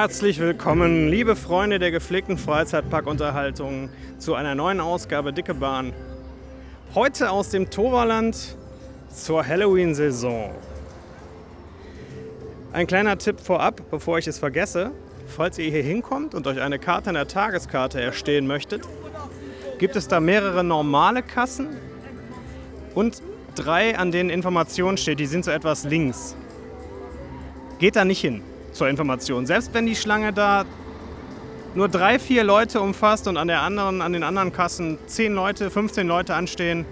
Herzlich willkommen, liebe Freunde der gepflegten Freizeitparkunterhaltung, zu einer neuen Ausgabe Dicke Bahn. Heute aus dem Toverland zur Halloween-Saison. Ein kleiner Tipp vorab, bevor ich es vergesse. Falls ihr hier hinkommt und euch eine Karte in der Tageskarte erstehen möchtet, gibt es da mehrere normale Kassen und drei, an denen Informationen steht. Die sind so etwas links. Geht da nicht hin zur Information. Selbst wenn die Schlange da nur drei, vier Leute umfasst und an, der anderen, an den anderen Kassen zehn Leute, 15 Leute anstehen.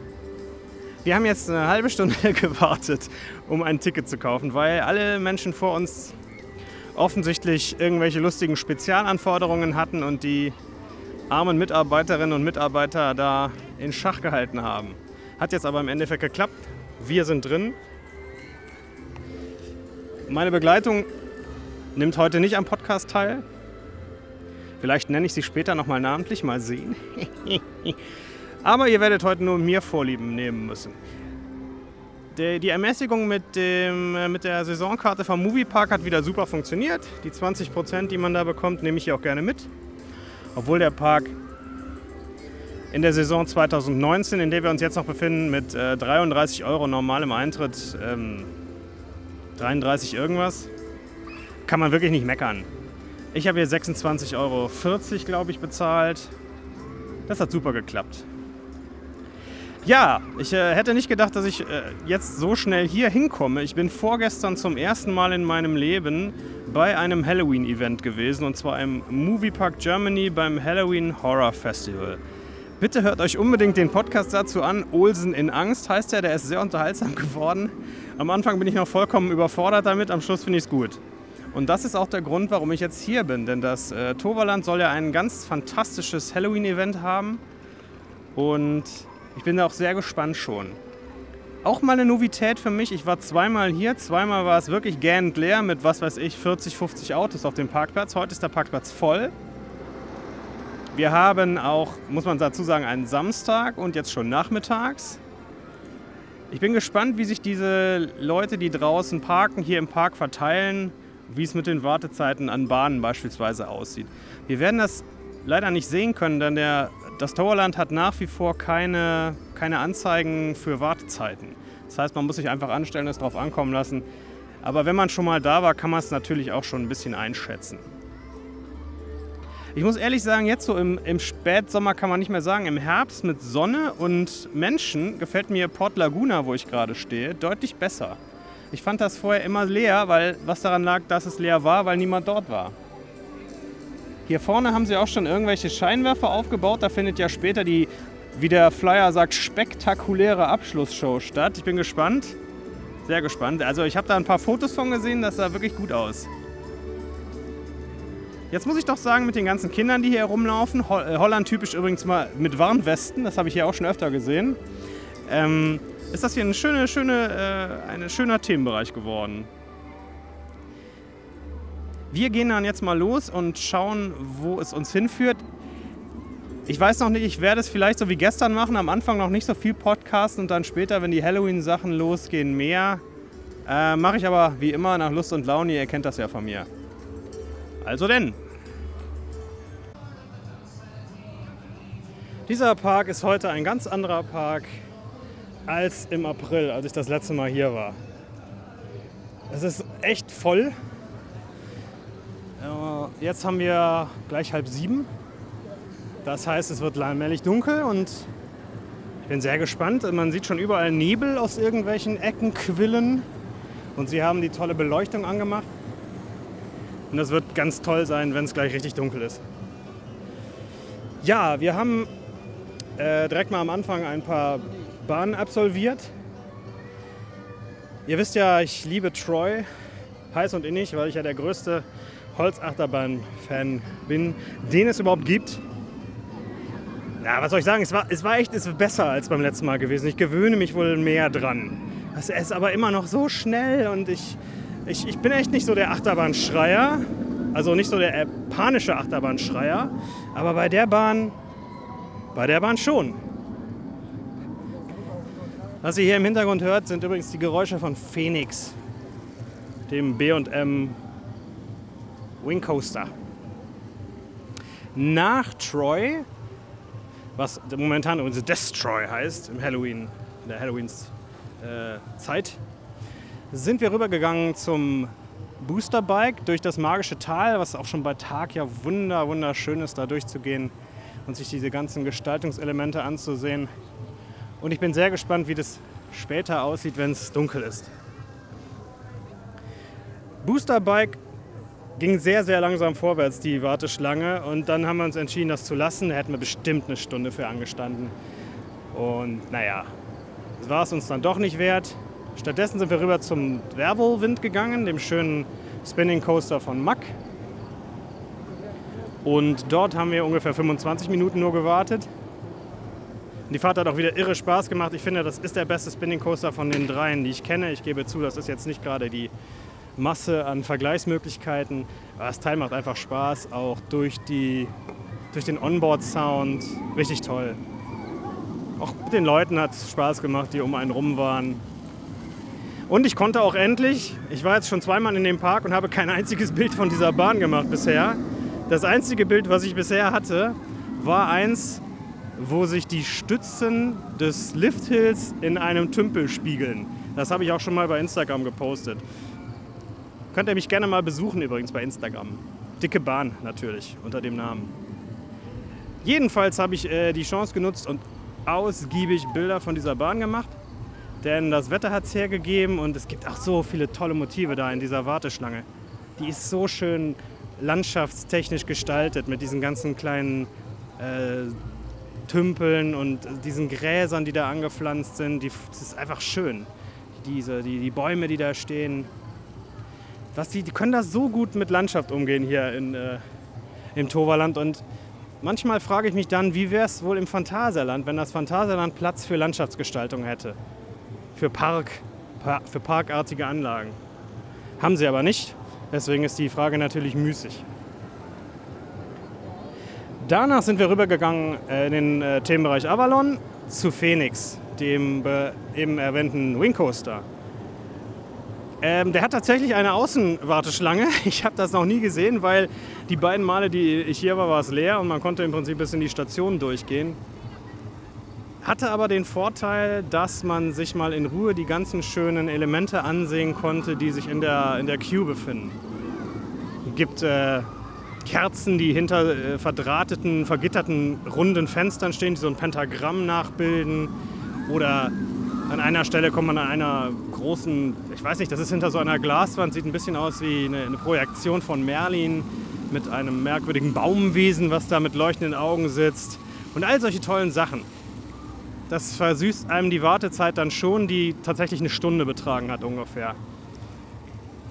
Wir haben jetzt eine halbe Stunde gewartet, um ein Ticket zu kaufen, weil alle Menschen vor uns offensichtlich irgendwelche lustigen Spezialanforderungen hatten und die armen Mitarbeiterinnen und Mitarbeiter da in Schach gehalten haben. Hat jetzt aber im Endeffekt geklappt. Wir sind drin. Meine Begleitung nimmt heute nicht am Podcast teil. Vielleicht nenne ich sie später nochmal namentlich, mal sehen. Aber ihr werdet heute nur mir Vorlieben nehmen müssen. Die Ermäßigung mit, dem, äh, mit der Saisonkarte vom Moviepark hat wieder super funktioniert. Die 20%, die man da bekommt, nehme ich hier auch gerne mit. Obwohl der Park in der Saison 2019, in der wir uns jetzt noch befinden, mit 33 äh, Euro normalem Eintritt, ähm, 33 irgendwas, kann man wirklich nicht meckern. Ich habe hier 26,40 Euro, glaube ich, bezahlt. Das hat super geklappt. Ja, ich äh, hätte nicht gedacht, dass ich äh, jetzt so schnell hier hinkomme. Ich bin vorgestern zum ersten Mal in meinem Leben bei einem Halloween-Event gewesen und zwar im Moviepark Germany beim Halloween Horror Festival. Bitte hört euch unbedingt den Podcast dazu an. Olsen in Angst heißt er, der ist sehr unterhaltsam geworden. Am Anfang bin ich noch vollkommen überfordert damit, am Schluss finde ich es gut. Und das ist auch der Grund, warum ich jetzt hier bin, denn das äh, Toverland soll ja ein ganz fantastisches Halloween-Event haben. Und ich bin da auch sehr gespannt schon. Auch mal eine Novität für mich. Ich war zweimal hier. Zweimal war es wirklich gähnend leer mit, was weiß ich, 40, 50 Autos auf dem Parkplatz. Heute ist der Parkplatz voll. Wir haben auch, muss man dazu sagen, einen Samstag und jetzt schon nachmittags. Ich bin gespannt, wie sich diese Leute, die draußen parken, hier im Park verteilen, wie es mit den Wartezeiten an Bahnen beispielsweise aussieht. Wir werden das leider nicht sehen können, denn der das Towerland hat nach wie vor keine, keine Anzeigen für Wartezeiten. Das heißt, man muss sich einfach anstellen, es drauf ankommen lassen. Aber wenn man schon mal da war, kann man es natürlich auch schon ein bisschen einschätzen. Ich muss ehrlich sagen, jetzt so im, im Spätsommer kann man nicht mehr sagen, im Herbst mit Sonne und Menschen gefällt mir Port Laguna, wo ich gerade stehe, deutlich besser. Ich fand das vorher immer leer, weil was daran lag, dass es leer war, weil niemand dort war. Hier vorne haben sie auch schon irgendwelche Scheinwerfer aufgebaut. Da findet ja später die, wie der Flyer sagt, spektakuläre Abschlussshow statt. Ich bin gespannt. Sehr gespannt. Also ich habe da ein paar Fotos von gesehen, das sah wirklich gut aus. Jetzt muss ich doch sagen, mit den ganzen Kindern, die hier herumlaufen, äh, Holland typisch übrigens mal mit Warnwesten, das habe ich hier auch schon öfter gesehen, ähm, ist das hier ein schöne, schöne, äh, ein schöner Themenbereich geworden. Wir gehen dann jetzt mal los und schauen, wo es uns hinführt. Ich weiß noch nicht, ich werde es vielleicht so wie gestern machen, am Anfang noch nicht so viel Podcasten und dann später, wenn die Halloween-Sachen losgehen, mehr. Äh, Mache ich aber wie immer nach Lust und Laune, ihr kennt das ja von mir. Also denn. Dieser Park ist heute ein ganz anderer Park als im April, als ich das letzte Mal hier war. Es ist echt voll. Jetzt haben wir gleich halb sieben. Das heißt, es wird allmählich dunkel und ich bin sehr gespannt. Man sieht schon überall Nebel aus irgendwelchen Ecken quillen und sie haben die tolle Beleuchtung angemacht. Und das wird ganz toll sein, wenn es gleich richtig dunkel ist. Ja, wir haben äh, direkt mal am Anfang ein paar Bahnen absolviert. Ihr wisst ja, ich liebe Troy heiß und innig, weil ich ja der größte Holzachterbahn-Fan bin, den es überhaupt gibt. Ja, was soll ich sagen? Es war, es war echt es besser als beim letzten Mal gewesen. Ich gewöhne mich wohl mehr dran. Es ist aber immer noch so schnell und ich, ich, ich bin echt nicht so der Achterbahnschreier. Also nicht so der panische Achterbahnschreier. Aber bei der Bahn, bei der Bahn schon. Was ihr hier im Hintergrund hört, sind übrigens die Geräusche von Phoenix, dem B&M Wing Coaster. Nach Troy, was momentan übrigens Destroy heißt, im Halloween, in der Halloweens-Zeit, äh, sind wir rübergegangen zum Boosterbike durch das magische Tal, was auch schon bei Tag ja wunder, wunderschön ist, da durchzugehen und sich diese ganzen Gestaltungselemente anzusehen. Und ich bin sehr gespannt, wie das später aussieht, wenn es dunkel ist. Boosterbike ging sehr, sehr langsam vorwärts, die Warteschlange. Und dann haben wir uns entschieden, das zu lassen. Da hätten wir bestimmt eine Stunde für angestanden. Und naja, das war es uns dann doch nicht wert. Stattdessen sind wir rüber zum Wervelwind gegangen, dem schönen Spinning Coaster von Mack. Und dort haben wir ungefähr 25 Minuten nur gewartet. Die Fahrt hat auch wieder irre Spaß gemacht. Ich finde, das ist der beste Spinning Coaster von den dreien, die ich kenne. Ich gebe zu, das ist jetzt nicht gerade die Masse an Vergleichsmöglichkeiten. Aber das Teil macht einfach Spaß, auch durch, die, durch den Onboard-Sound. Richtig toll. Auch mit den Leuten hat es Spaß gemacht, die um einen rum waren. Und ich konnte auch endlich, ich war jetzt schon zweimal in dem Park und habe kein einziges Bild von dieser Bahn gemacht bisher. Das einzige Bild, was ich bisher hatte, war eins, wo sich die Stützen des Lifthills in einem Tümpel spiegeln. Das habe ich auch schon mal bei Instagram gepostet. Könnt ihr mich gerne mal besuchen übrigens bei Instagram. Dicke Bahn natürlich unter dem Namen. Jedenfalls habe ich äh, die Chance genutzt und ausgiebig Bilder von dieser Bahn gemacht. Denn das Wetter hat es hergegeben und es gibt auch so viele tolle Motive da in dieser Warteschlange. Die ist so schön landschaftstechnisch gestaltet mit diesen ganzen kleinen äh, Tümpeln und diesen Gräsern, die da angepflanzt sind. Die, das ist einfach schön. Diese, die, die Bäume, die da stehen. Was die, die können da so gut mit Landschaft umgehen hier in, äh, im Toverland. Und manchmal frage ich mich dann, wie wäre es wohl im Phantasialand, wenn das Phantasialand Platz für Landschaftsgestaltung hätte für, Park, für parkartige Anlagen. Haben sie aber nicht, deswegen ist die Frage natürlich müßig. Danach sind wir rübergegangen äh, in den äh, Themenbereich Avalon zu Phoenix, dem eben erwähnten Wing Coaster. Ähm, der hat tatsächlich eine Außenwarteschlange. Ich habe das noch nie gesehen, weil die beiden Male, die ich hier war, war es leer und man konnte im Prinzip bis in die Station durchgehen. Hatte aber den Vorteil, dass man sich mal in Ruhe die ganzen schönen Elemente ansehen konnte, die sich in der, in der Queue befinden. Gibt äh, Kerzen, die hinter äh, verdrahteten, vergitterten, runden Fenstern stehen, die so ein Pentagramm nachbilden. Oder an einer Stelle kommt man an einer großen, ich weiß nicht, das ist hinter so einer Glaswand, sieht ein bisschen aus wie eine, eine Projektion von Merlin mit einem merkwürdigen Baumwesen, was da mit leuchtenden Augen sitzt. Und all solche tollen Sachen das versüßt einem die Wartezeit dann schon, die tatsächlich eine Stunde betragen hat ungefähr.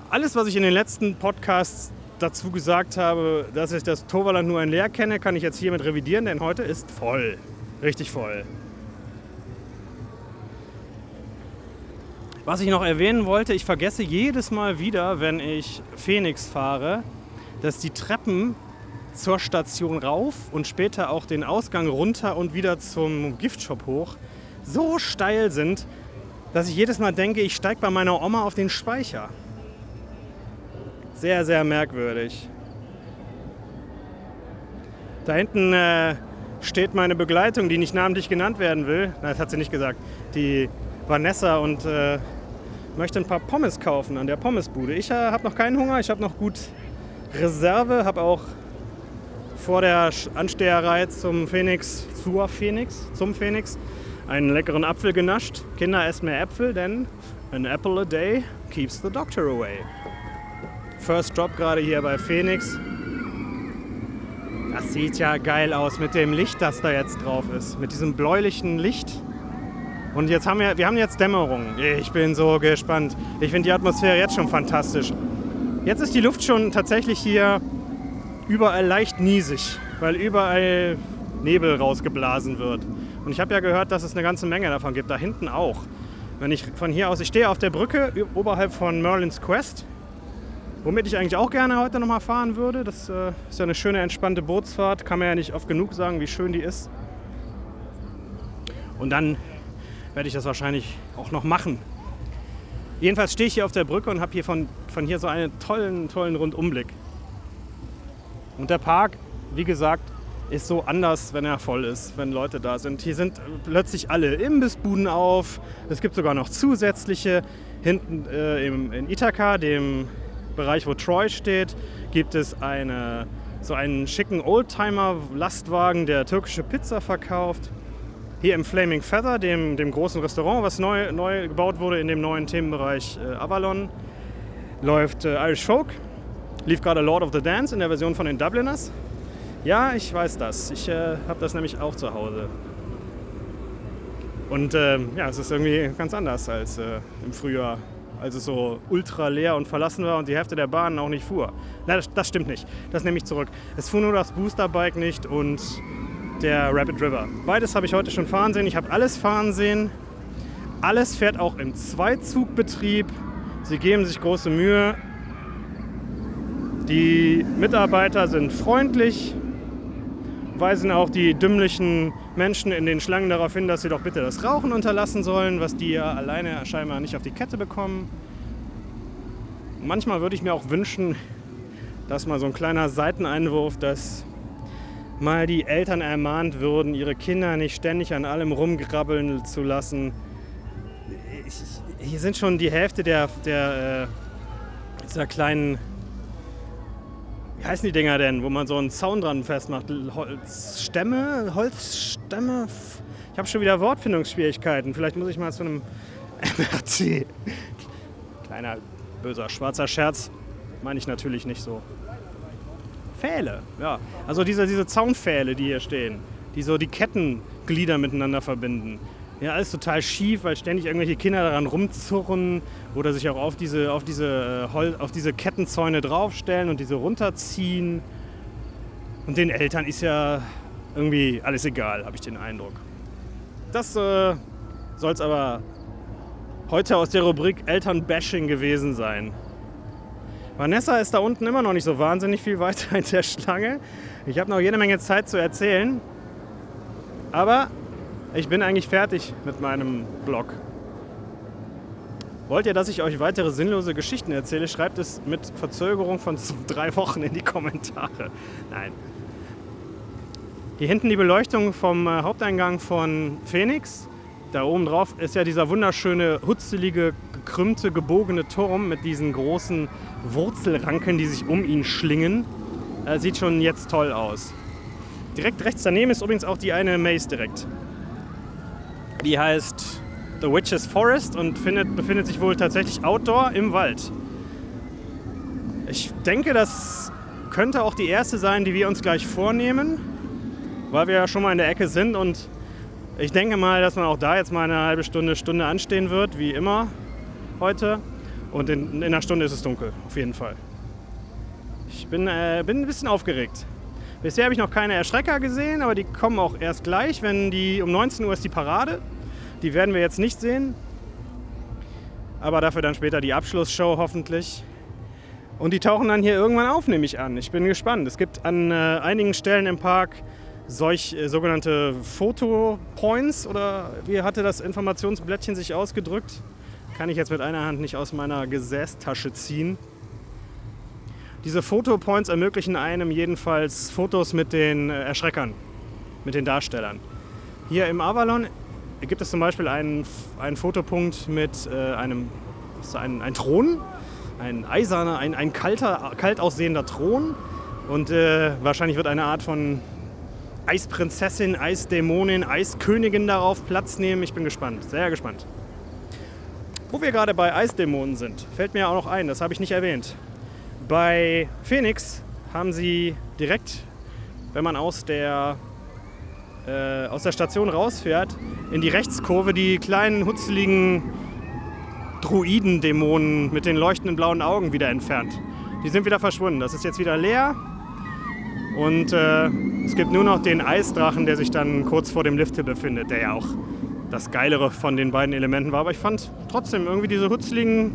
Alles, was ich in den letzten Podcasts dazu gesagt habe, dass ich das Toverland nur ein Leer kenne, kann ich jetzt hiermit revidieren, denn heute ist voll. Richtig voll. Was ich noch erwähnen wollte, ich vergesse jedes Mal wieder, wenn ich Phoenix fahre, dass die Treppen zur Station rauf und später auch den Ausgang runter und wieder zum Giftshop hoch so steil sind, dass ich jedes Mal denke, ich steige bei meiner Oma auf den Speicher. Sehr, sehr merkwürdig. Da hinten äh, steht meine Begleitung, die nicht namentlich genannt werden will. Nein, das hat sie nicht gesagt. Die Vanessa und äh, möchte ein paar Pommes kaufen an der Pommesbude. Ich äh, habe noch keinen Hunger, ich habe noch gut Reserve, habe auch vor der Ansteherei zum Phoenix, zur Phoenix, zum Phoenix, einen leckeren Apfel genascht. Kinder essen mehr Äpfel, denn an apple a day keeps the doctor away. First Drop gerade hier bei Phoenix. Das sieht ja geil aus mit dem Licht, das da jetzt drauf ist. Mit diesem bläulichen Licht. Und jetzt haben wir, wir haben jetzt Dämmerung. Ich bin so gespannt. Ich finde die Atmosphäre jetzt schon fantastisch. Jetzt ist die Luft schon tatsächlich hier überall leicht niesig, weil überall Nebel rausgeblasen wird. Und ich habe ja gehört, dass es eine ganze Menge davon gibt, da hinten auch. Wenn ich von hier aus, ich stehe auf der Brücke oberhalb von Merlin's Quest, womit ich eigentlich auch gerne heute nochmal fahren würde. Das äh, ist ja eine schöne, entspannte Bootsfahrt, kann man ja nicht oft genug sagen, wie schön die ist. Und dann werde ich das wahrscheinlich auch noch machen. Jedenfalls stehe ich hier auf der Brücke und habe hier von, von hier so einen tollen, tollen Rundumblick. Und der Park, wie gesagt, ist so anders, wenn er voll ist, wenn Leute da sind. Hier sind plötzlich alle Imbissbuden auf. Es gibt sogar noch zusätzliche. Hinten äh, im, in Ithaka, dem Bereich, wo Troy steht, gibt es eine, so einen schicken Oldtimer-Lastwagen, der türkische Pizza verkauft. Hier im Flaming Feather, dem, dem großen Restaurant, was neu, neu gebaut wurde in dem neuen Themenbereich äh, Avalon, läuft äh, Irish Folk. Lief gerade Lord of the Dance in der Version von den Dubliners. Ja, ich weiß das. Ich äh, habe das nämlich auch zu Hause. Und äh, ja, es ist irgendwie ganz anders als äh, im Frühjahr, als es so ultra leer und verlassen war und die Hälfte der Bahnen auch nicht fuhr. Nein, das, das stimmt nicht. Das nehme ich zurück. Es fuhr nur das Boosterbike nicht und der Rapid River. Beides habe ich heute schon fahren sehen. Ich habe alles fahren sehen. Alles fährt auch im Zweizugbetrieb. Sie geben sich große Mühe. Die Mitarbeiter sind freundlich weisen auch die dümmlichen Menschen in den Schlangen darauf hin, dass sie doch bitte das Rauchen unterlassen sollen, was die ja alleine scheinbar nicht auf die Kette bekommen. Manchmal würde ich mir auch wünschen, dass mal so ein kleiner Seiteneinwurf, dass mal die Eltern ermahnt würden, ihre Kinder nicht ständig an allem rumgrabbeln zu lassen. hier sind schon die Hälfte der, der äh, dieser kleinen wie heißen die Dinger denn, wo man so einen Zaun dran festmacht? Holzstämme? Holzstämme? Ich habe schon wieder Wortfindungsschwierigkeiten. Vielleicht muss ich mal zu einem MRC. Kleiner böser schwarzer Scherz. Meine ich natürlich nicht so. Pfähle, ja. Also diese, diese Zaunpfähle, die hier stehen, die so die Kettenglieder miteinander verbinden. Ja, alles total schief, weil ständig irgendwelche Kinder daran rumzurren oder sich auch auf diese, auf diese, äh, auf diese Kettenzäune draufstellen und diese runterziehen. Und den Eltern ist ja irgendwie alles egal, habe ich den Eindruck. Das äh, soll es aber heute aus der Rubrik Elternbashing gewesen sein. Vanessa ist da unten immer noch nicht so wahnsinnig viel weiter in der Schlange. Ich habe noch jede Menge Zeit zu erzählen. Aber ich bin eigentlich fertig mit meinem Blog. Wollt ihr, dass ich euch weitere sinnlose Geschichten erzähle, schreibt es mit Verzögerung von drei Wochen in die Kommentare. Nein. Hier hinten die Beleuchtung vom äh, Haupteingang von Phoenix. Da oben drauf ist ja dieser wunderschöne, hutzelige, gekrümmte, gebogene Turm mit diesen großen Wurzelranken, die sich um ihn schlingen. Äh, sieht schon jetzt toll aus. Direkt rechts daneben ist übrigens auch die eine Maze direkt. Die heißt The Witch's Forest und findet, befindet sich wohl tatsächlich outdoor im Wald. Ich denke, das könnte auch die erste sein, die wir uns gleich vornehmen, weil wir ja schon mal in der Ecke sind und ich denke mal, dass man auch da jetzt mal eine halbe Stunde, Stunde anstehen wird, wie immer heute. Und in, in einer Stunde ist es dunkel, auf jeden Fall. Ich bin, äh, bin ein bisschen aufgeregt. Bisher habe ich noch keine Erschrecker gesehen, aber die kommen auch erst gleich, wenn die um 19 Uhr ist die Parade. Die werden wir jetzt nicht sehen. Aber dafür dann später die Abschlussshow hoffentlich. Und die tauchen dann hier irgendwann auf, nehme ich an. Ich bin gespannt. Es gibt an äh, einigen Stellen im Park solch äh, sogenannte Fotopoints oder wie hatte das Informationsblättchen sich ausgedrückt? Kann ich jetzt mit einer Hand nicht aus meiner Gesäßtasche ziehen. Diese Fotopoints ermöglichen einem jedenfalls Fotos mit den äh, Erschreckern, mit den Darstellern. Hier im Avalon gibt es zum Beispiel einen, einen Fotopunkt mit äh, einem ein, ein Thron, ein eiserner, ein, ein kalter, kalt aussehender Thron. Und äh, wahrscheinlich wird eine Art von Eisprinzessin, Eisdämonin, Eiskönigin darauf Platz nehmen. Ich bin gespannt, sehr gespannt. Wo wir gerade bei Eisdämonen sind, fällt mir auch noch ein, das habe ich nicht erwähnt. Bei Phoenix haben sie direkt, wenn man aus der äh, aus der Station rausfährt, in die Rechtskurve die kleinen, hutzeligen Druidendämonen mit den leuchtenden blauen Augen wieder entfernt. Die sind wieder verschwunden. Das ist jetzt wieder leer. Und äh, es gibt nur noch den Eisdrachen, der sich dann kurz vor dem Lift befindet, der ja auch das Geilere von den beiden Elementen war. Aber ich fand trotzdem irgendwie diese hutzeligen,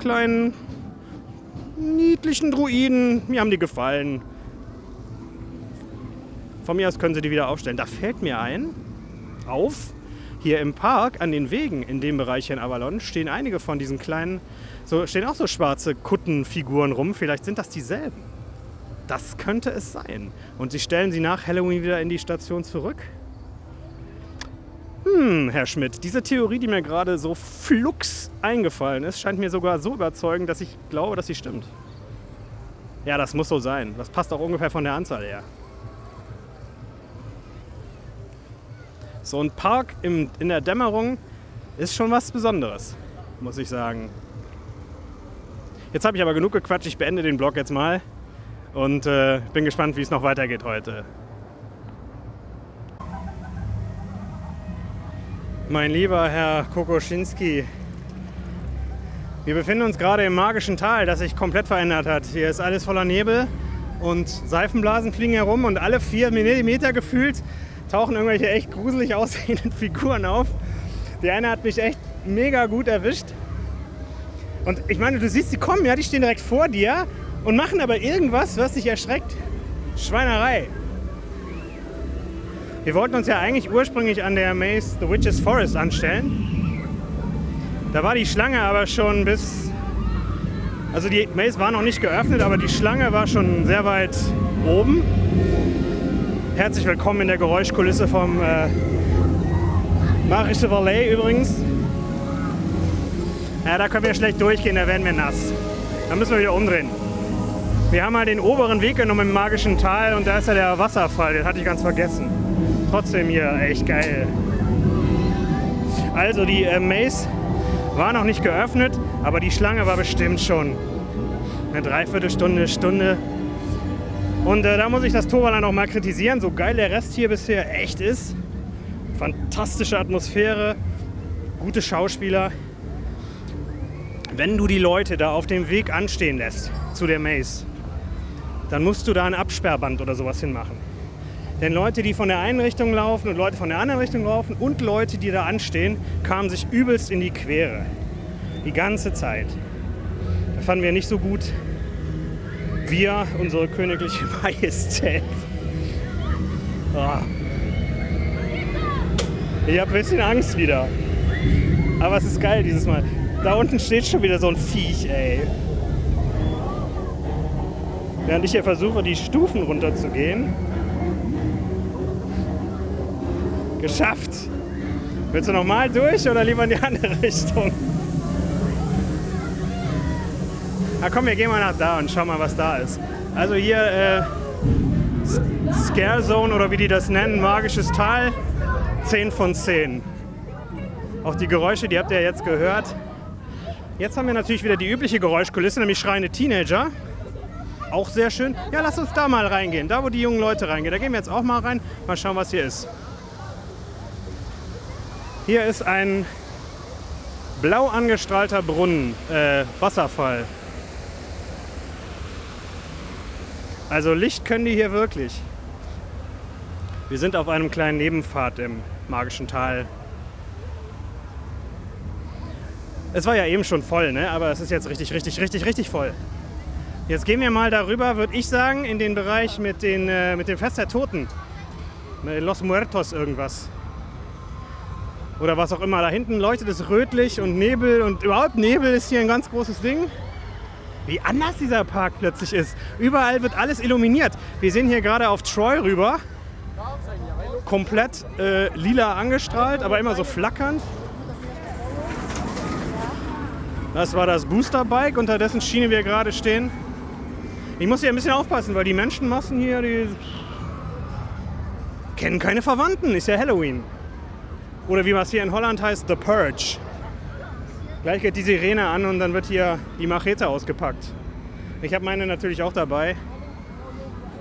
kleinen, niedlichen Druiden, mir haben die gefallen. Von mir aus können sie die wieder aufstellen. Da fällt mir ein, auf, hier im Park an den Wegen in dem Bereich hier in Avalon stehen einige von diesen kleinen, so stehen auch so schwarze Kuttenfiguren rum. Vielleicht sind das dieselben. Das könnte es sein. Und sie stellen sie nach Halloween wieder in die Station zurück? Hm, Herr Schmidt, diese Theorie, die mir gerade so flux eingefallen ist, scheint mir sogar so überzeugend, dass ich glaube, dass sie stimmt. Ja, das muss so sein. Das passt auch ungefähr von der Anzahl her. So ein Park im, in der Dämmerung ist schon was Besonderes, muss ich sagen. Jetzt habe ich aber genug gequatscht, ich beende den Blog jetzt mal und äh, bin gespannt, wie es noch weitergeht heute. Mein lieber Herr Kokoschinski, wir befinden uns gerade im magischen Tal, das sich komplett verändert hat. Hier ist alles voller Nebel und Seifenblasen fliegen herum und alle vier Millimeter gefühlt tauchen irgendwelche echt gruselig aussehenden Figuren auf. Die eine hat mich echt mega gut erwischt. Und ich meine, du siehst, die kommen, ja, die stehen direkt vor dir und machen aber irgendwas, was dich erschreckt. Schweinerei. Wir wollten uns ja eigentlich ursprünglich an der Maze The Witch's Forest anstellen. Da war die Schlange aber schon bis. Also die Maze war noch nicht geöffnet, aber die Schlange war schon sehr weit oben. Herzlich willkommen in der Geräuschkulisse vom äh, Marische Valley übrigens. Ja, da können wir schlecht durchgehen, da werden wir nass. Da müssen wir wieder umdrehen. Wir haben mal den oberen Weg genommen im magischen Tal und da ist ja der Wasserfall, den hatte ich ganz vergessen. Trotzdem hier echt geil. Also die äh, Maze war noch nicht geöffnet, aber die Schlange war bestimmt schon eine Dreiviertelstunde, Stunde. Und äh, da muss ich das Torwalland auch mal kritisieren, so geil der Rest hier bisher echt ist. Fantastische Atmosphäre, gute Schauspieler. Wenn du die Leute da auf dem Weg anstehen lässt zu der Maze, dann musst du da ein Absperrband oder sowas hinmachen. Denn Leute, die von der einen Richtung laufen und Leute von der anderen Richtung laufen und Leute, die da anstehen, kamen sich übelst in die Quere. Die ganze Zeit. Da fanden wir nicht so gut. Wir, unsere königliche Majestät. Oh. Ich habe ein bisschen Angst wieder. Aber es ist geil dieses Mal. Da unten steht schon wieder so ein Viech, ey. Während ich hier versuche, die Stufen runterzugehen. Geschafft! Willst du nochmal durch oder lieber in die andere Richtung? Na komm, wir gehen mal nach da und schauen mal, was da ist. Also hier äh, Scare Zone oder wie die das nennen, magisches Tal, 10 von 10. Auch die Geräusche, die habt ihr jetzt gehört. Jetzt haben wir natürlich wieder die übliche Geräuschkulisse, nämlich schreiende Teenager. Auch sehr schön. Ja, lass uns da mal reingehen. Da, wo die jungen Leute reingehen. Da gehen wir jetzt auch mal rein. Mal schauen, was hier ist. Hier ist ein blau angestrahlter Brunnen, äh, Wasserfall. Also Licht können die hier wirklich. Wir sind auf einem kleinen Nebenpfad im magischen Tal. Es war ja eben schon voll, ne? aber es ist jetzt richtig, richtig, richtig, richtig voll. Jetzt gehen wir mal darüber, würde ich sagen, in den Bereich mit, den, äh, mit dem Fest der Toten. Los Muertos irgendwas. Oder was auch immer. Da hinten leuchtet es rötlich und Nebel und überhaupt Nebel ist hier ein ganz großes Ding. Wie anders dieser Park plötzlich ist. Überall wird alles illuminiert. Wir sehen hier gerade auf Troy rüber. Komplett äh, lila angestrahlt, aber immer so flackernd. Das war das Boosterbike, unter dessen Schiene wir gerade stehen. Ich muss hier ein bisschen aufpassen, weil die Menschenmassen hier, die kennen keine Verwandten. Ist ja Halloween. Oder wie was hier in Holland heißt, The Purge. Gleich geht die Sirene an und dann wird hier die Machete ausgepackt. Ich habe meine natürlich auch dabei.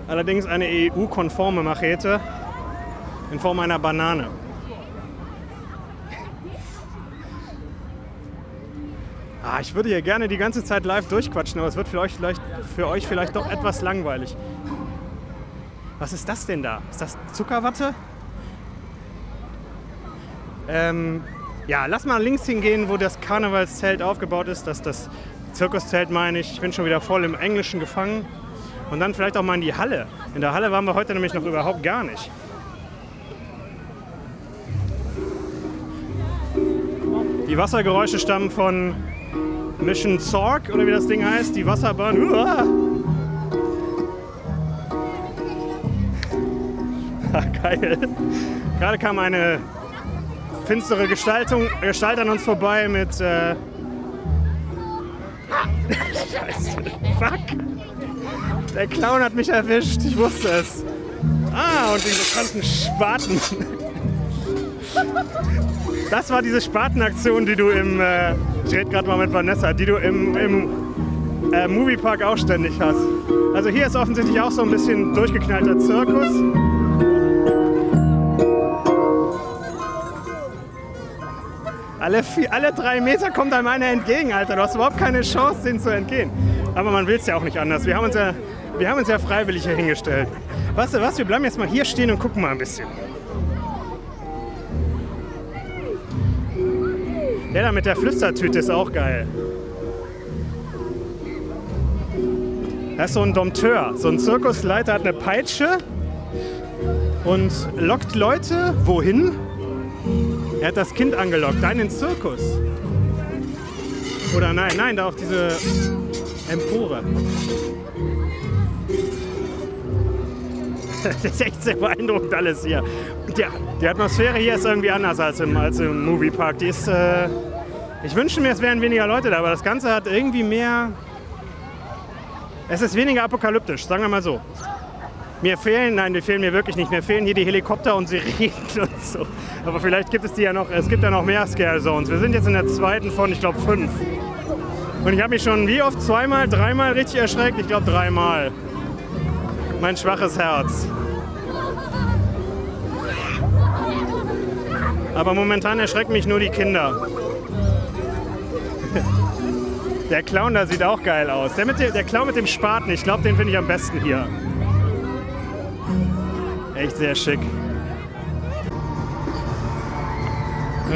Allerdings eine EU-konforme Machete in Form einer Banane. Ah, ich würde hier gerne die ganze Zeit live durchquatschen, aber es wird für euch vielleicht, für euch vielleicht doch etwas langweilig. Was ist das denn da? Ist das Zuckerwatte? Ähm, ja, lass mal links hingehen, wo das Karnevalszelt aufgebaut ist. Das das Zirkuszelt, meine ich. Ich bin schon wieder voll im Englischen gefangen. Und dann vielleicht auch mal in die Halle. In der Halle waren wir heute nämlich noch überhaupt gar nicht. Die Wassergeräusche stammen von Mission Zorg oder wie das Ding heißt, die Wasserbahn. Uah! Geil. Gerade kam eine finstere Gestaltung, Gestalt an uns vorbei mit. Äh Scheiße. Fuck. Der Clown hat mich erwischt. Ich wusste es. Ah, und diese ganzen Spaten. Das war diese Spatenaktion, die du im. Äh, ich rede gerade mal mit Vanessa, die du im, im äh, Moviepark auch ständig hast. Also hier ist offensichtlich auch so ein bisschen durchgeknallter Zirkus. Alle, vier, alle drei Meter kommt einem einer entgegen, Alter. Du hast überhaupt keine Chance, den zu entgehen. Aber man will es ja auch nicht anders. Wir haben, uns ja, wir haben uns ja freiwillig hier hingestellt. Weißt du was, wir bleiben jetzt mal hier stehen und gucken mal ein bisschen. Der da mit der Flüstertüte ist auch geil. Das ist so ein Dompteur. So ein Zirkusleiter hat eine Peitsche und lockt Leute wohin? Er hat das Kind angelockt, da in den Zirkus. Oder nein, nein, da auf diese Empore. Das ist echt sehr beeindruckend alles hier. Ja, die Atmosphäre hier ist irgendwie anders als im, als im Moviepark. Die ist, äh, ich wünsche mir, es wären weniger Leute da, aber das Ganze hat irgendwie mehr... Es ist weniger apokalyptisch, sagen wir mal so. Mir fehlen, nein, die fehlen mir wirklich nicht. Mir fehlen hier die Helikopter und Sirenen und so. Aber vielleicht gibt es die ja noch, es gibt ja noch mehr Scare Zones. Wir sind jetzt in der zweiten von, ich glaube, fünf. Und ich habe mich schon wie oft zweimal, dreimal richtig erschreckt? Ich glaube dreimal. Mein schwaches Herz. Aber momentan erschrecken mich nur die Kinder. Der Clown da sieht auch geil aus. Der, mit dem, der Clown mit dem Spaten, ich glaube, den finde ich am besten hier. Echt sehr schick.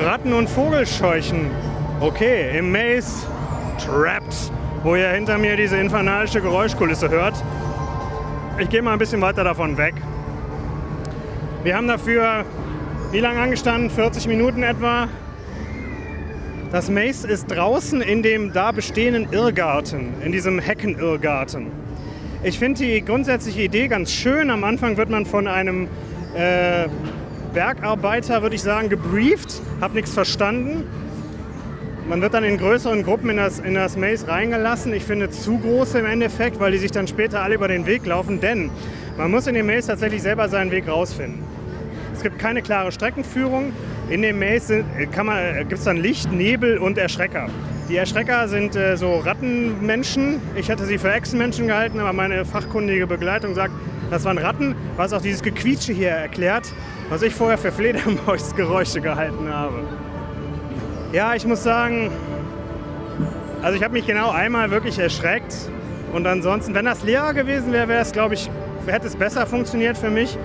Ratten- und Vogelscheuchen. Okay, im Maze Trapped, wo ihr hinter mir diese infernalische Geräuschkulisse hört. Ich gehe mal ein bisschen weiter davon weg. Wir haben dafür wie lange angestanden? 40 Minuten etwa. Das Maze ist draußen in dem da bestehenden Irrgarten, in diesem Heckenirrgarten. Ich finde die grundsätzliche Idee ganz schön. Am Anfang wird man von einem äh, Bergarbeiter, würde ich sagen, gebrieft, habe nichts verstanden. Man wird dann in größeren Gruppen in das, in das Maze reingelassen. Ich finde zu große im Endeffekt, weil die sich dann später alle über den Weg laufen. Denn man muss in dem Maze tatsächlich selber seinen Weg rausfinden. Es gibt keine klare Streckenführung. In dem Maze gibt es dann Licht, Nebel und Erschrecker. Die Erschrecker sind äh, so Rattenmenschen. Ich hätte sie für Echsenmenschen gehalten, aber meine fachkundige Begleitung sagt, das waren Ratten, was auch dieses Gequietsche hier erklärt, was ich vorher für Fledermausgeräusche gehalten habe. Ja, ich muss sagen, also ich habe mich genau einmal wirklich erschreckt. Und ansonsten, wenn das leer gewesen wäre, wäre es, glaube ich, hätte es besser funktioniert für mich.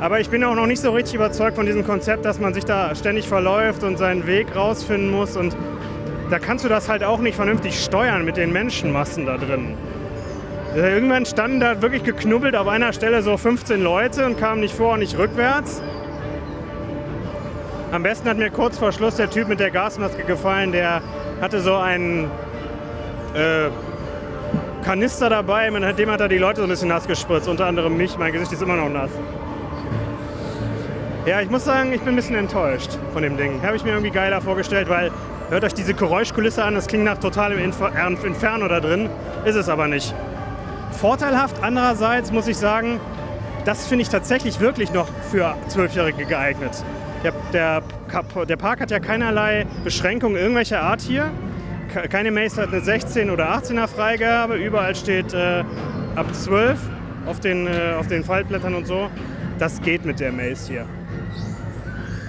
Aber ich bin auch noch nicht so richtig überzeugt von diesem Konzept, dass man sich da ständig verläuft und seinen Weg rausfinden muss. Und da kannst du das halt auch nicht vernünftig steuern mit den Menschenmassen da drin. Äh, irgendwann standen da wirklich geknubbelt auf einer Stelle so 15 Leute und kamen nicht vor und nicht rückwärts. Am besten hat mir kurz vor Schluss der Typ mit der Gasmaske gefallen, der hatte so einen äh, Kanister dabei, mit dem hat er die Leute so ein bisschen nass gespritzt, unter anderem mich, mein Gesicht ist immer noch nass. Ja, ich muss sagen, ich bin ein bisschen enttäuscht von dem Ding. Habe ich mir irgendwie geiler vorgestellt, weil Hört euch diese Geräuschkulisse an, das klingt nach totalem Inferno da drin, ist es aber nicht. Vorteilhaft andererseits muss ich sagen, das finde ich tatsächlich wirklich noch für Zwölfjährige geeignet. Der, der, der, Park hat ja keinerlei Beschränkungen irgendwelcher Art hier. Keine Maze hat eine 16 oder 18er Freigabe. Überall steht äh, ab 12 auf den, äh, auf den Faltblättern und so. Das geht mit der Maze hier.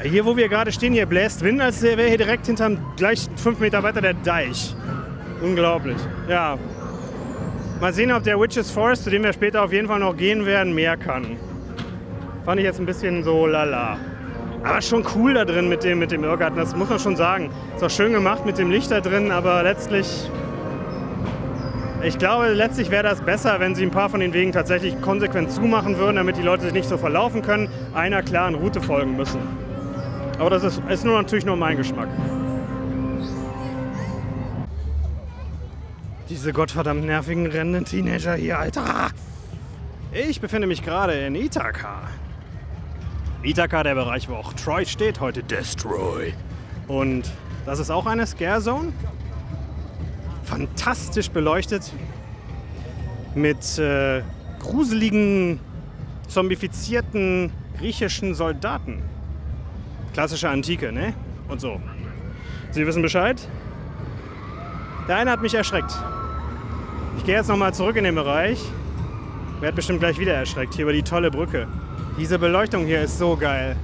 Hier, wo wir gerade stehen, hier bläst Wind, als wäre hier direkt hinterm, gleich fünf Meter weiter der Deich. Unglaublich. Ja. Mal sehen, ob der Witches Forest, zu dem wir später auf jeden Fall noch gehen werden, mehr kann. Fand ich jetzt ein bisschen so lala. Aber schon cool da drin mit dem, mit dem Irrgarten, das muss man schon sagen. Ist auch schön gemacht mit dem Licht da drin, aber letztlich. Ich glaube, letztlich wäre das besser, wenn sie ein paar von den Wegen tatsächlich konsequent zumachen würden, damit die Leute sich nicht so verlaufen können, einer klaren Route folgen müssen. Aber das ist, ist nur natürlich nur mein Geschmack. Diese gottverdammt nervigen rennenden Teenager hier, Alter. Ich befinde mich gerade in Ithaka. Ithaka, der Bereich, wo auch Troy steht, heute Destroy. Und das ist auch eine Scare Zone. Fantastisch beleuchtet. Mit äh, gruseligen, zombifizierten griechischen Soldaten. Klassische Antike, ne? Und so. Sie wissen Bescheid? Der eine hat mich erschreckt. Ich gehe jetzt nochmal zurück in den Bereich. Werd bestimmt gleich wieder erschreckt. Hier über die tolle Brücke. Diese Beleuchtung hier ist so geil.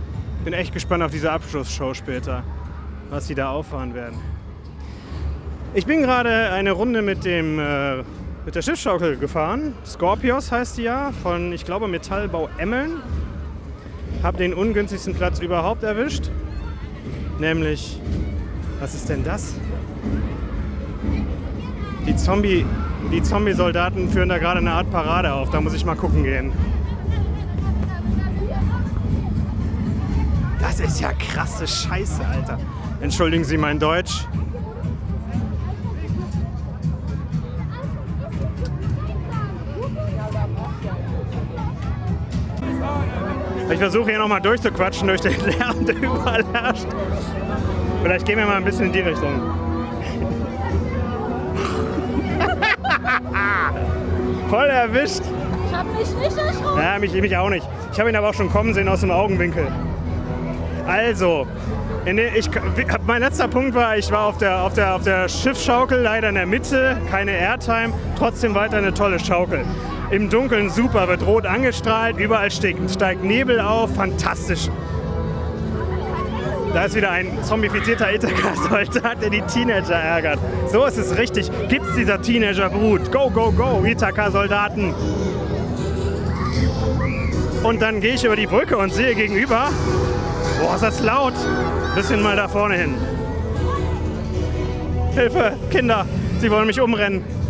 Bin echt gespannt auf diese Abschlussshow später, was sie da auffahren werden. Ich bin gerade eine Runde mit dem äh, mit der Schiffsschaukel gefahren. Scorpios heißt die ja, von ich glaube Metallbau Emmeln. Hab den ungünstigsten Platz überhaupt erwischt. Nämlich, was ist denn das? Die Zombie, die Zombie-Soldaten führen da gerade eine Art Parade auf. Da muss ich mal gucken gehen. Das ist ja krasse Scheiße, Alter. Entschuldigen Sie mein Deutsch. Ich versuche hier nochmal durchzuquatschen durch den Lärm, der überall herrscht. Vielleicht gehen wir mal ein bisschen in die Richtung. Voll erwischt. Ich hab mich nicht erschrocken. Ja, mich, mich auch nicht. Ich habe ihn aber auch schon kommen sehen aus dem Augenwinkel. Also, der, ich, mein letzter Punkt war, ich war auf der, auf, der, auf der Schiffsschaukel, leider in der Mitte, keine Airtime, trotzdem weiter eine tolle Schaukel. Im Dunkeln super, wird rot angestrahlt, überall steigt, steigt Nebel auf, fantastisch. Da ist wieder ein zombifizierter Ithaka-Soldat, der die Teenager ärgert. So ist es richtig. Gibt's dieser Teenager-Brut. Go, go, go, Ithaka-Soldaten. Und dann gehe ich über die Brücke und sehe gegenüber, boah, ist das laut. Bisschen mal da vorne hin. Hilfe, Kinder, sie wollen mich umrennen.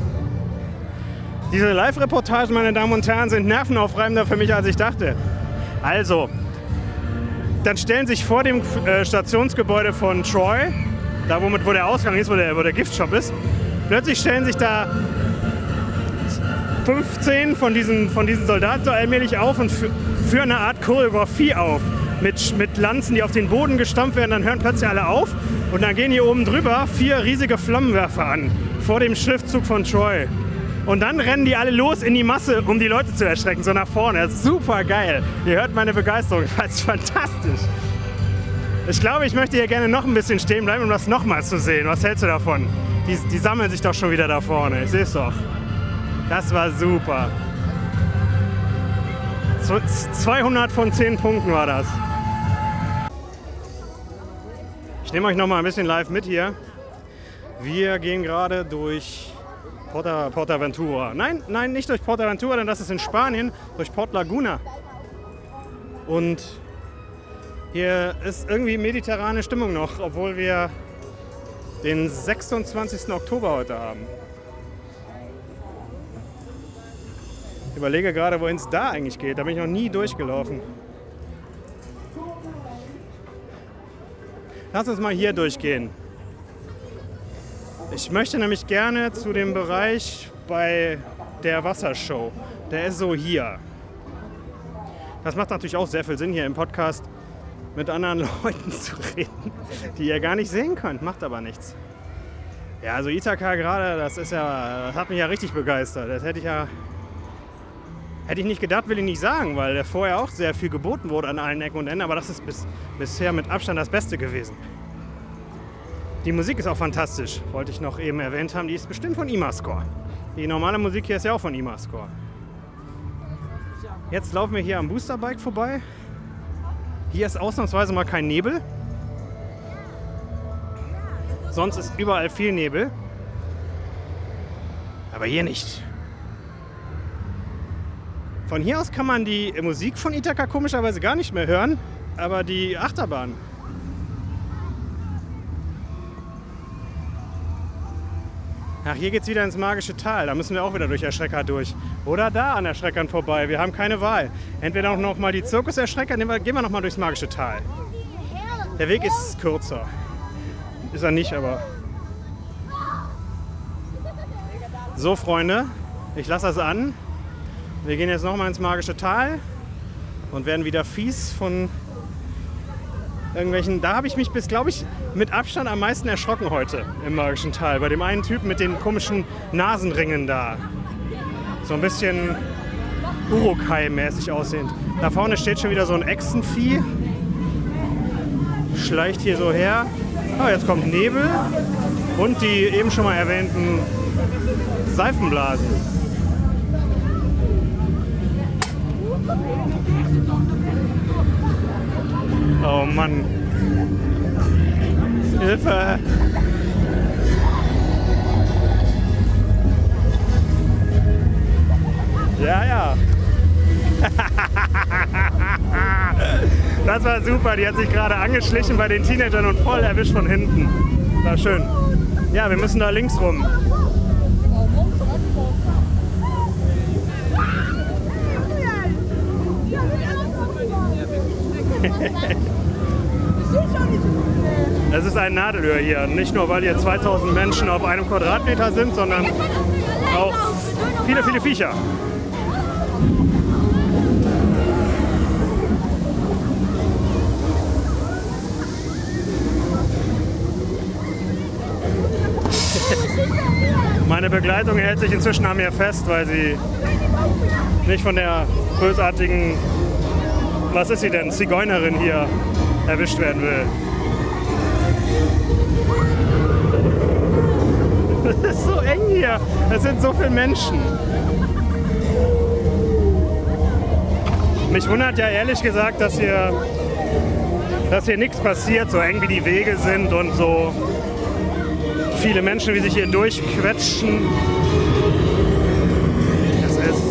Diese Live-Reportagen, meine Damen und Herren, sind nervenaufreibender für mich, als ich dachte. Also, dann stellen sich vor dem äh, Stationsgebäude von Troy, da womit, wo der Ausgang ist, wo der, wo der Giftshop ist, plötzlich stellen sich da 15 von diesen, von diesen Soldaten so allmählich auf und führen eine Art Choreografie auf. Mit, mit Lanzen, die auf den Boden gestampft werden, dann hören plötzlich alle auf und dann gehen hier oben drüber vier riesige Flammenwerfer an vor dem Schriftzug von Troy. Und dann rennen die alle los in die Masse, um die Leute zu erschrecken, so nach vorne. Super geil. Ihr hört meine Begeisterung. Das ist fantastisch. Ich glaube, ich möchte hier gerne noch ein bisschen stehen bleiben, um das nochmal zu sehen. Was hältst du davon? Die, die sammeln sich doch schon wieder da vorne. Ich sehe es doch. Das war super. 200 von 10 Punkten war das. Ich nehme euch noch mal ein bisschen live mit hier. Wir gehen gerade durch Porta, Portaventura. Nein, nein, nicht durch Portaventura, denn das ist in Spanien, durch Port Laguna. Und hier ist irgendwie mediterrane Stimmung noch, obwohl wir den 26. Oktober heute haben. Ich überlege gerade, wohin es da eigentlich geht. Da bin ich noch nie durchgelaufen. Lass uns mal hier durchgehen. Ich möchte nämlich gerne zu dem Bereich bei der Wassershow. Der ist so hier. Das macht natürlich auch sehr viel Sinn, hier im Podcast mit anderen Leuten zu reden, die ihr gar nicht sehen könnt. Macht aber nichts. Ja, also Ithaka gerade, das ist ja, das hat mich ja richtig begeistert. Das hätte ich ja, hätte ich nicht gedacht, will ich nicht sagen, weil vorher auch sehr viel geboten wurde an allen Ecken und Enden. Aber das ist bis, bisher mit Abstand das Beste gewesen. Die Musik ist auch fantastisch, wollte ich noch eben erwähnt haben. Die ist bestimmt von Imascore. Die normale Musik hier ist ja auch von Imascore. Jetzt laufen wir hier am Boosterbike vorbei. Hier ist ausnahmsweise mal kein Nebel. Sonst ist überall viel Nebel. Aber hier nicht. Von hier aus kann man die Musik von Ithaka komischerweise gar nicht mehr hören, aber die Achterbahn Ach, hier geht's wieder ins magische Tal. Da müssen wir auch wieder durch Erschrecker durch. Oder da an Erschreckern vorbei. Wir haben keine Wahl. Entweder auch noch mal die Zirkuserschrecker, gehen wir noch mal durchs magische Tal. Der Weg ist kürzer. Ist er nicht, aber. So, Freunde, ich lasse das an. Wir gehen jetzt noch mal ins magische Tal und werden wieder fies von irgendwelchen. Da habe ich mich bis, glaube ich, mit Abstand am meisten erschrocken heute im magischen Tal. Bei dem einen Typen mit den komischen Nasenringen da. So ein bisschen Urukai-mäßig aussehend. Da vorne steht schon wieder so ein Echsenvieh. Schleicht hier so her. Ah, jetzt kommt Nebel und die eben schon mal erwähnten Seifenblasen. Oh Mann. Hilfe! Ja, ja. Das war super. Die hat sich gerade angeschlichen bei den Teenagern und voll erwischt von hinten. War schön. Ja, wir müssen da links rum. Es ist ein Nadelöhr hier. Nicht nur, weil hier 2000 Menschen auf einem Quadratmeter sind, sondern auch viele, viele Viecher. Meine Begleitung hält sich inzwischen an mir fest, weil sie nicht von der bösartigen, was ist sie denn, Zigeunerin hier erwischt werden will. Es ist so eng hier. Es sind so viele Menschen. Mich wundert ja ehrlich gesagt, dass hier, dass hier nichts passiert, so eng wie die Wege sind und so viele Menschen, wie sich hier durchquetschen. Das ist.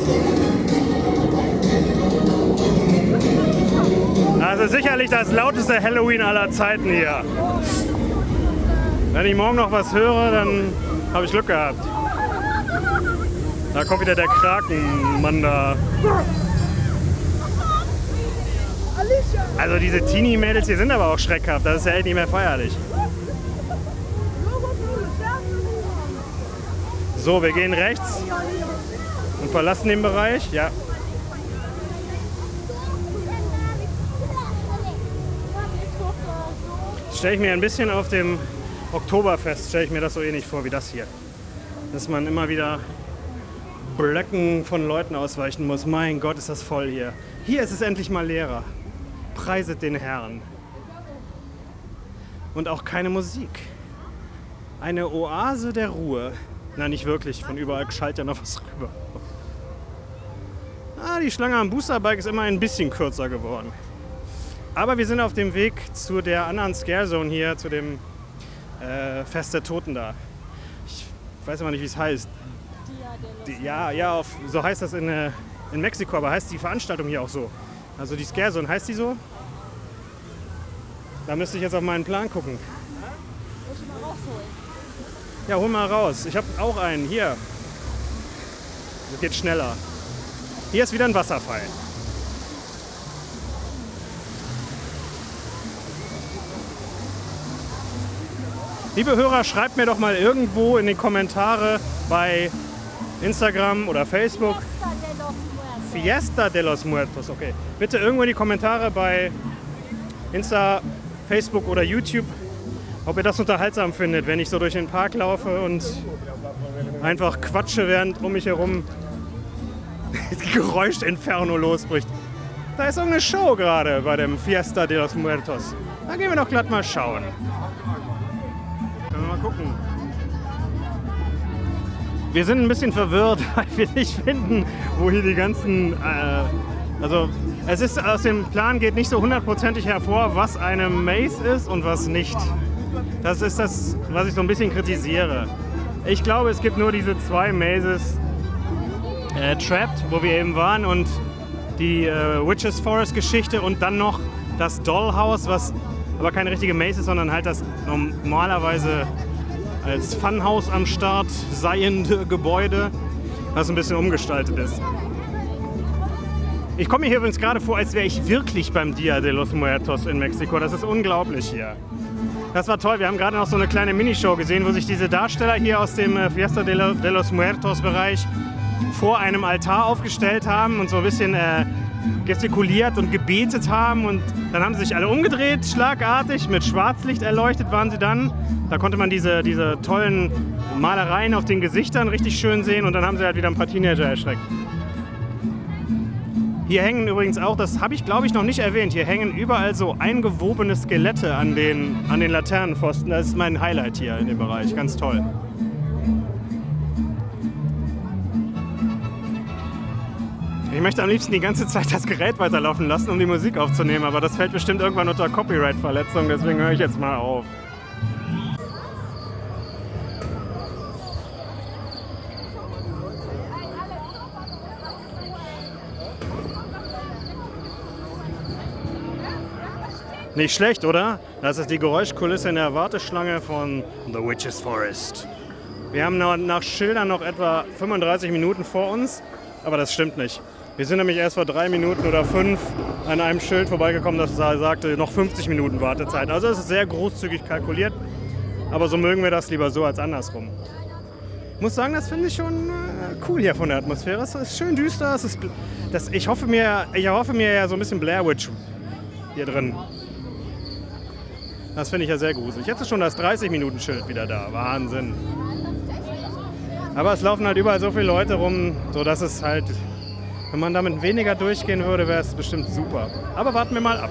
Also sicherlich das lauteste Halloween aller Zeiten hier. Wenn ich morgen noch was höre, dann habe ich Glück gehabt. Da kommt wieder der Krakenmann da. Also diese Teenie-Mädels hier sind aber auch schreckhaft. Das ist ja echt nicht mehr feierlich. So, wir gehen rechts und verlassen den Bereich. Ja. Stelle ich mir ein bisschen auf dem Oktoberfest, stelle ich mir das so ähnlich vor wie das hier. Dass man immer wieder Blöcken von Leuten ausweichen muss. Mein Gott, ist das voll hier. Hier ist es endlich mal leerer. Preiset den Herrn. Und auch keine Musik. Eine Oase der Ruhe. Na, nicht wirklich. Von überall schallt ja noch was rüber. Ah, die Schlange am Boosterbike ist immer ein bisschen kürzer geworden. Aber wir sind auf dem Weg zu der anderen Scare Zone hier, zu dem äh, Fest der Toten da. Ich weiß immer nicht, wie es heißt. Die, ja, ja, auf, so heißt das in, äh, in Mexiko, aber heißt die Veranstaltung hier auch so. Also die Scare Zone, heißt die so? Da müsste ich jetzt auf meinen Plan gucken. Ja, hol mal raus. Ich habe auch einen. Hier. Das geht schneller. Hier ist wieder ein Wasserfall. Liebe Hörer, schreibt mir doch mal irgendwo in die Kommentare bei Instagram oder Facebook. Fiesta de los Muertos, okay. Bitte irgendwo in die Kommentare bei Insta, Facebook oder YouTube, ob ihr das unterhaltsam findet, wenn ich so durch den Park laufe und einfach quatsche, während um mich herum Geräuschinferno losbricht. Da ist irgendeine Show gerade bei dem Fiesta de los Muertos. Da gehen wir doch glatt mal schauen. Gucken. Wir sind ein bisschen verwirrt, weil wir nicht finden, wo hier die ganzen. Äh, also, es ist aus dem Plan geht nicht so hundertprozentig hervor, was eine Maze ist und was nicht. Das ist das, was ich so ein bisschen kritisiere. Ich glaube, es gibt nur diese zwei Mazes. Äh, Trapped, wo wir eben waren, und die äh, Witches Forest Geschichte und dann noch das Dollhouse, was aber keine richtige Maze ist, sondern halt das normalerweise als Funhaus am Start seiende Gebäude, was ein bisschen umgestaltet ist. Ich komme mir hier übrigens gerade vor, als wäre ich wirklich beim Dia de los Muertos in Mexiko. Das ist unglaublich hier. Das war toll. Wir haben gerade noch so eine kleine Minishow gesehen, wo sich diese Darsteller hier aus dem äh, Fiesta de los Muertos Bereich vor einem Altar aufgestellt haben und so ein bisschen äh, gestikuliert und gebetet haben und dann haben sie sich alle umgedreht, schlagartig, mit Schwarzlicht erleuchtet waren sie dann. Da konnte man diese, diese tollen Malereien auf den Gesichtern richtig schön sehen und dann haben sie halt wieder ein paar Teenager erschreckt. Hier hängen übrigens auch, das habe ich glaube ich noch nicht erwähnt, hier hängen überall so eingewobene Skelette an den, an den Laternenpfosten. Das ist mein Highlight hier in dem Bereich, ganz toll. Möchte am liebsten die ganze Zeit das Gerät weiterlaufen lassen, um die Musik aufzunehmen, aber das fällt bestimmt irgendwann unter Copyright-Verletzung, deswegen höre ich jetzt mal auf. Nicht schlecht, oder? Das ist die Geräuschkulisse in der Warteschlange von The Witch's Forest. Wir haben nach Schildern noch etwa 35 Minuten vor uns, aber das stimmt nicht. Wir sind nämlich erst vor drei Minuten oder fünf an einem Schild vorbeigekommen, das sagte noch 50 Minuten Wartezeit. Also es ist sehr großzügig kalkuliert, aber so mögen wir das lieber so als andersrum. Ich muss sagen, das finde ich schon äh, cool hier von der Atmosphäre. Es ist schön düster. Es ist, das, ich, hoffe mir, ich hoffe mir ja so ein bisschen Blair Witch hier drin. Das finde ich ja sehr gruselig. Jetzt ist schon das 30-Minuten-Schild wieder da. Wahnsinn. Aber es laufen halt überall so viele Leute rum, sodass es halt wenn man damit weniger durchgehen würde, wäre es bestimmt super. Aber warten wir mal ab.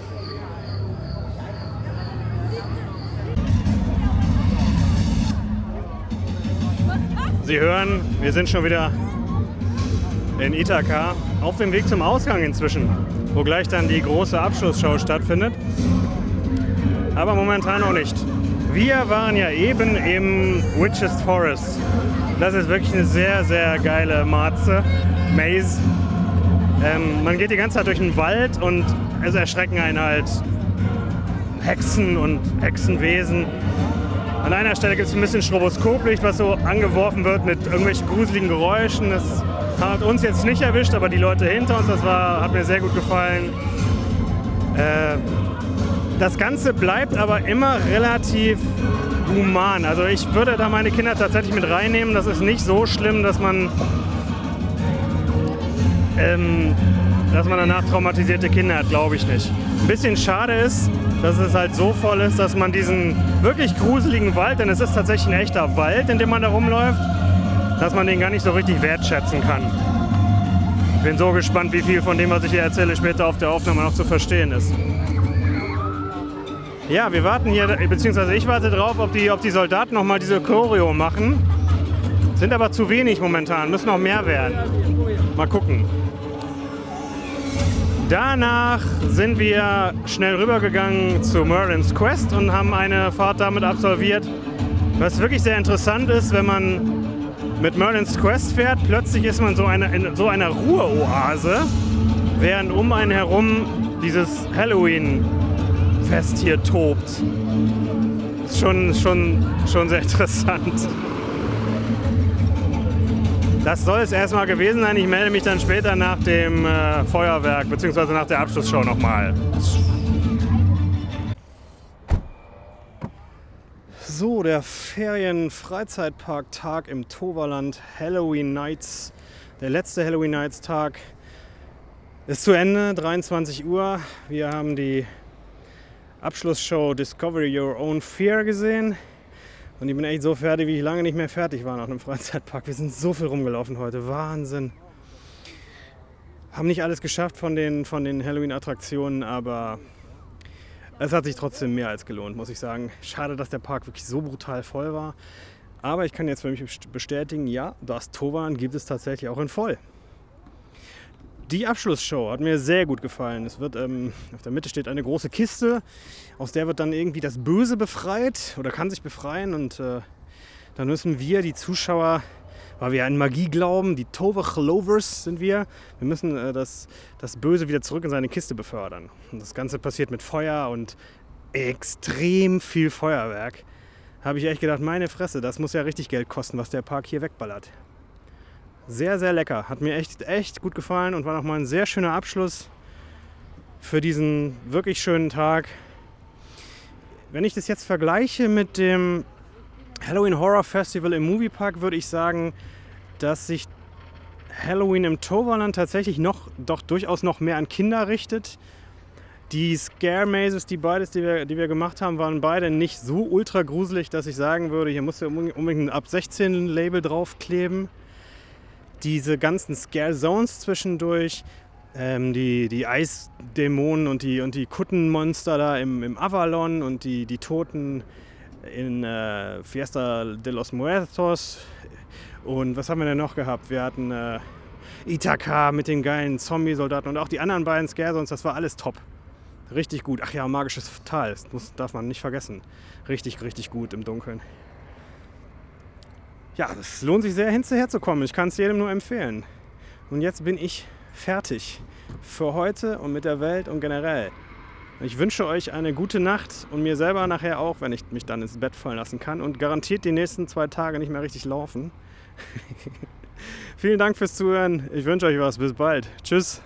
Sie hören, wir sind schon wieder in Ithaka auf dem Weg zum Ausgang inzwischen, wo gleich dann die große Abschlussshow stattfindet. Aber momentan noch nicht. Wir waren ja eben im Witches Forest. Das ist wirklich eine sehr, sehr geile Marze. Maze. Ähm, man geht die ganze Zeit durch den Wald und es erschrecken einen halt Hexen und Hexenwesen. An einer Stelle gibt es ein bisschen Stroboskoplicht, was so angeworfen wird mit irgendwelchen gruseligen Geräuschen. Das hat uns jetzt nicht erwischt, aber die Leute hinter uns, das war, hat mir sehr gut gefallen. Äh, das Ganze bleibt aber immer relativ human. Also ich würde da meine Kinder tatsächlich mit reinnehmen. Das ist nicht so schlimm, dass man ähm, dass man danach traumatisierte Kinder hat, glaube ich nicht. Ein bisschen schade ist, dass es halt so voll ist, dass man diesen wirklich gruseligen Wald, denn es ist tatsächlich ein echter Wald, in dem man da rumläuft, dass man den gar nicht so richtig wertschätzen kann. Ich bin so gespannt, wie viel von dem, was ich hier erzähle, später auf der Aufnahme noch zu verstehen ist. Ja, wir warten hier, beziehungsweise ich warte drauf, ob die, ob die Soldaten noch mal diese Choreo machen. Sind aber zu wenig momentan, müssen noch mehr werden. Mal gucken. Danach sind wir schnell rübergegangen zu Merlin's Quest und haben eine Fahrt damit absolviert. Was wirklich sehr interessant ist, wenn man mit Merlin's Quest fährt, plötzlich ist man so eine, in so einer Ruheoase, während um einen herum dieses Halloween-Fest hier tobt. Ist schon, schon, schon sehr interessant. Das soll es erstmal gewesen sein. Ich melde mich dann später nach dem äh, Feuerwerk bzw. nach der Abschlussshow nochmal. So, der Ferien-Freizeitpark-Tag im Toverland, Halloween Nights, der letzte Halloween Nights Tag ist zu Ende, 23 Uhr. Wir haben die Abschlussshow Discovery Your Own Fear gesehen. Und ich bin echt so fertig, wie ich lange nicht mehr fertig war nach einem Freizeitpark. Wir sind so viel rumgelaufen heute. Wahnsinn. Haben nicht alles geschafft von den, von den Halloween-Attraktionen, aber es hat sich trotzdem mehr als gelohnt, muss ich sagen. Schade, dass der Park wirklich so brutal voll war. Aber ich kann jetzt für mich bestätigen, ja, das Tovan gibt es tatsächlich auch in voll. Die Abschlussshow hat mir sehr gut gefallen. Es wird ähm, auf der Mitte steht eine große Kiste, aus der wird dann irgendwie das Böse befreit oder kann sich befreien und äh, dann müssen wir, die Zuschauer, weil wir an Magie glauben, die Tovach sind wir, wir müssen äh, das, das Böse wieder zurück in seine Kiste befördern. Und das Ganze passiert mit Feuer und extrem viel Feuerwerk. Habe ich echt gedacht, meine Fresse, das muss ja richtig Geld kosten, was der Park hier wegballert. Sehr, sehr lecker. Hat mir echt, echt gut gefallen und war nochmal ein sehr schöner Abschluss für diesen wirklich schönen Tag. Wenn ich das jetzt vergleiche mit dem Halloween Horror Festival im Moviepark, würde ich sagen, dass sich Halloween im Toverland tatsächlich noch, doch durchaus noch mehr an Kinder richtet. Die Scare Mazes, die beides, die wir, die wir gemacht haben, waren beide nicht so ultra gruselig, dass ich sagen würde, hier muss ja unbedingt ein ab 16 Label draufkleben. Diese ganzen Scare Zones zwischendurch, ähm, die, die Eisdämonen und die, und die Kuttenmonster da im, im Avalon und die, die Toten in äh, Fiesta de los Muertos. Und was haben wir denn noch gehabt? Wir hatten äh, Ithaka mit den geilen Zombie-Soldaten und auch die anderen beiden Scare Zones, das war alles top. Richtig gut. Ach ja, magisches Tal, das muss, darf man nicht vergessen. Richtig, richtig gut im Dunkeln. Ja, es lohnt sich sehr hinterher zu kommen. Ich kann es jedem nur empfehlen. Und jetzt bin ich fertig für heute und mit der Welt und generell. Ich wünsche euch eine gute Nacht und mir selber nachher auch, wenn ich mich dann ins Bett fallen lassen kann und garantiert die nächsten zwei Tage nicht mehr richtig laufen. Vielen Dank fürs Zuhören. Ich wünsche euch was. Bis bald. Tschüss.